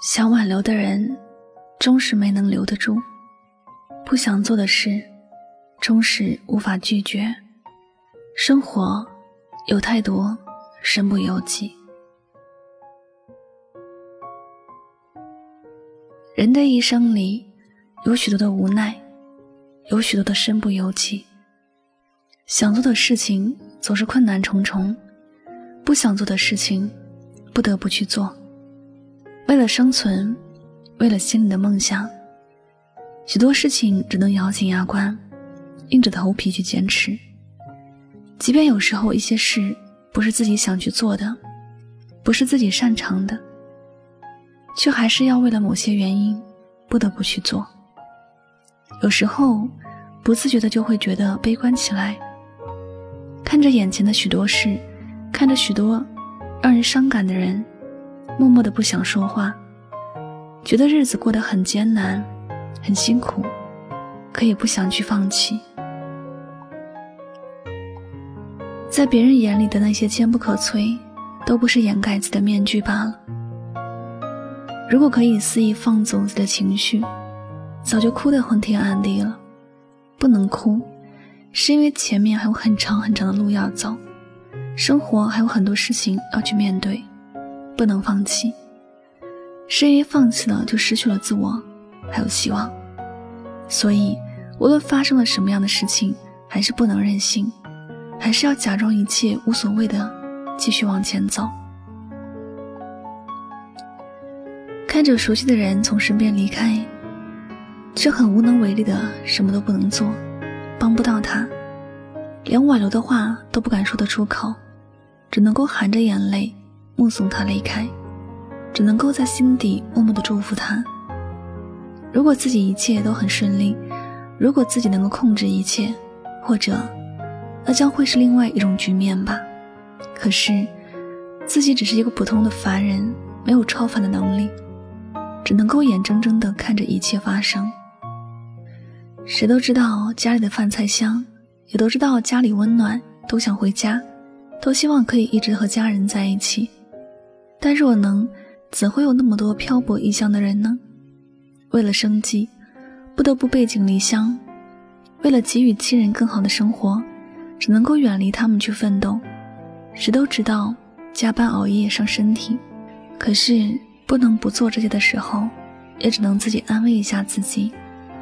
想挽留的人，终是没能留得住；不想做的事，终是无法拒绝。生活有太多身不由己。人的一生里，有许多的无奈，有许多的身不由己。想做的事情总是困难重重，不想做的事情不得不去做。为了生存，为了心里的梦想，许多事情只能咬紧牙关，硬着头皮去坚持。即便有时候一些事不是自己想去做的，不是自己擅长的。却还是要为了某些原因，不得不去做。有时候，不自觉的就会觉得悲观起来，看着眼前的许多事，看着许多让人伤感的人，默默的不想说话，觉得日子过得很艰难，很辛苦，可也不想去放弃。在别人眼里的那些坚不可摧，都不是掩盖自己的面具罢了。如果可以肆意放纵自己的情绪，早就哭得昏天暗地了。不能哭，是因为前面还有很长很长的路要走，生活还有很多事情要去面对，不能放弃。是因为放弃了就失去了自我，还有希望。所以，无论发生了什么样的事情，还是不能任性，还是要假装一切无所谓的，继续往前走。看着熟悉的人从身边离开，却很无能为力的什么都不能做，帮不到他，连挽留的话都不敢说得出口，只能够含着眼泪目送他离开，只能够在心底默默的祝福他。如果自己一切都很顺利，如果自己能够控制一切，或者，那将会是另外一种局面吧。可是，自己只是一个普通的凡人，没有超凡的能力。只能够眼睁睁的看着一切发生。谁都知道家里的饭菜香，也都知道家里温暖，都想回家，都希望可以一直和家人在一起。但若能，怎会有那么多漂泊异乡的人呢？为了生计，不得不背井离乡；为了给予亲人更好的生活，只能够远离他们去奋斗。谁都知道加班熬夜伤身体，可是。不能不做这些的时候，也只能自己安慰一下自己，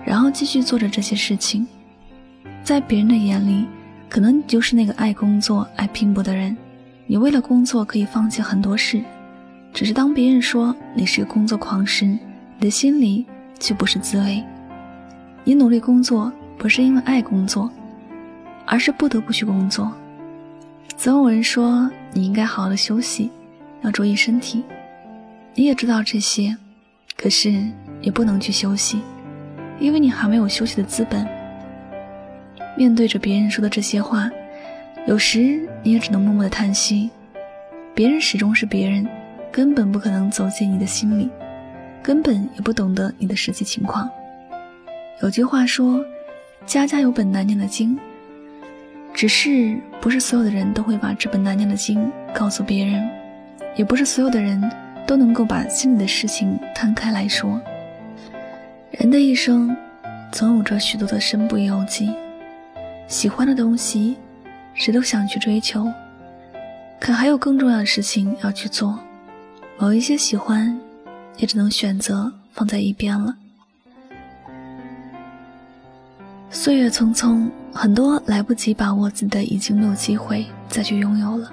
然后继续做着这些事情。在别人的眼里，可能你就是那个爱工作、爱拼搏的人。你为了工作可以放弃很多事，只是当别人说你是个工作狂时，你的心里却不是滋味。你努力工作不是因为爱工作，而是不得不去工作。总有人说你应该好好的休息，要注意身体。你也知道这些，可是也不能去休息，因为你还没有休息的资本。面对着别人说的这些话，有时你也只能默默的叹息。别人始终是别人，根本不可能走进你的心里，根本也不懂得你的实际情况。有句话说：“家家有本难念的经。”只是不是所有的人都会把这本难念的经告诉别人，也不是所有的人。都能够把心里的事情摊开来说。人的一生，总有着许多的身不由己。喜欢的东西，谁都想去追求，可还有更重要的事情要去做。某一些喜欢，也只能选择放在一边了。岁月匆匆，很多来不及把握自己的，已经没有机会再去拥有了。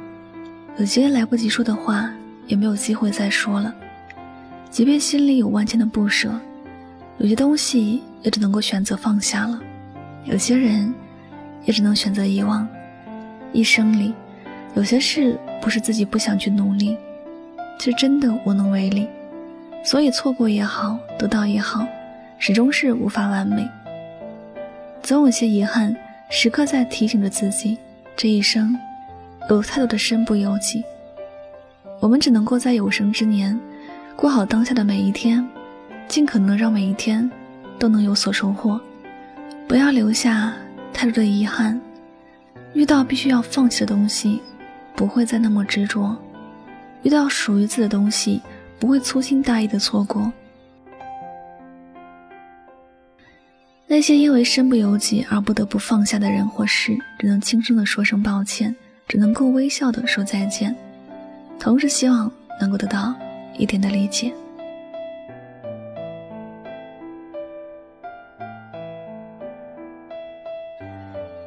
有些来不及说的话。也没有机会再说了。即便心里有万千的不舍，有些东西也只能够选择放下了；有些人也只能选择遗忘。一生里，有些事不是自己不想去努力，却真的无能为力。所以错过也好，得到也好，始终是无法完美。总有些遗憾，时刻在提醒着自己：这一生有太多的身不由己。我们只能够在有生之年，过好当下的每一天，尽可能让每一天都能有所收获，不要留下太多的遗憾。遇到必须要放弃的东西，不会再那么执着；遇到属于自己的东西，不会粗心大意的错过。那些因为身不由己而不得不放下的人或事，只能轻声的说声抱歉，只能够微笑的说再见，同时希望能够得到一点的理解。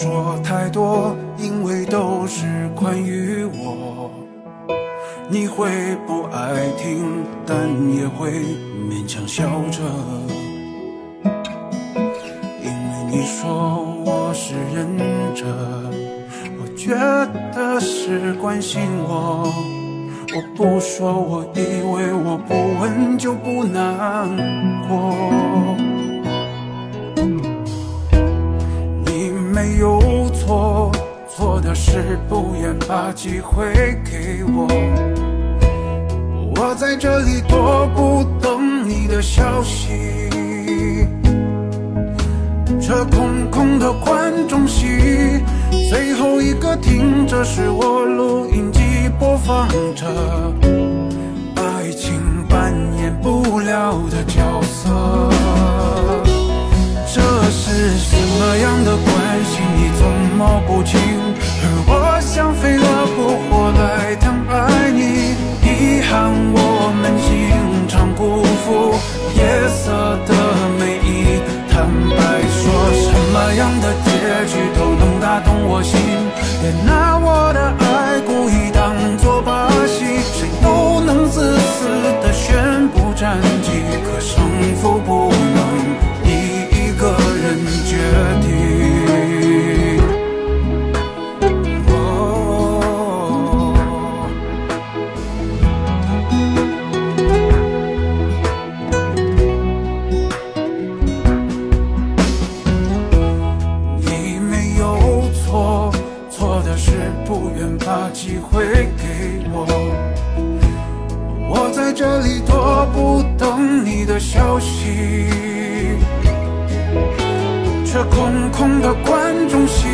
说太多，因为都是关于我。你会不爱听，但也会勉强笑着。因为你说我是忍着，我觉得是关心我。我不说，我以为我不问就不难过。没有错，错的是不愿把机会给我。我在这里躲不等你的消息。这空空的观众席，最后一个听着是我录音机播放着，爱情扮演不了的角色。这是什么样的关系？你怎么不清？而我像飞蛾扑火来疼爱你，遗憾我们经常辜负夜色的美意，坦白说。什么样的结局都能打动我心，别拿我的爱故意当作把戏，谁都能自私的宣布战绩，可是我不等你的消息。这空空的观众席，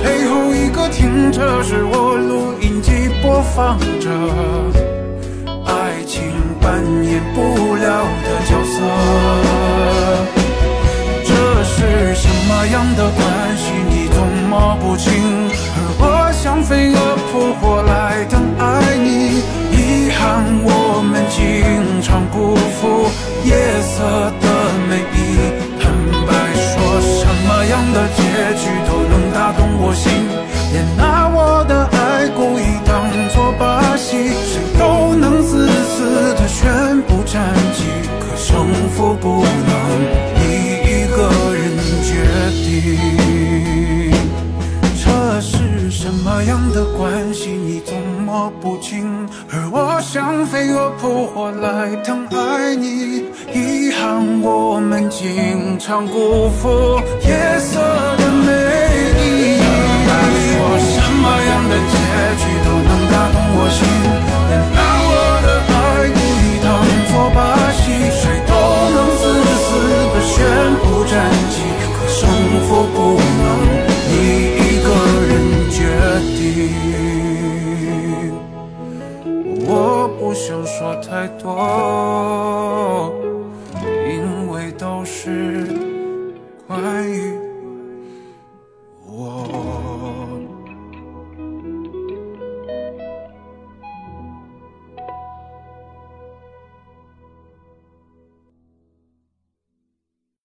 最后一个停着是我录音机播放着，爱情扮演不了的角色。结局都能打动我心，连那那样的关系？你总摸不清，而我像飞蛾扑火来疼爱你。遗憾我们经常辜负夜色的美丽。说什么样的结局都能打动我心，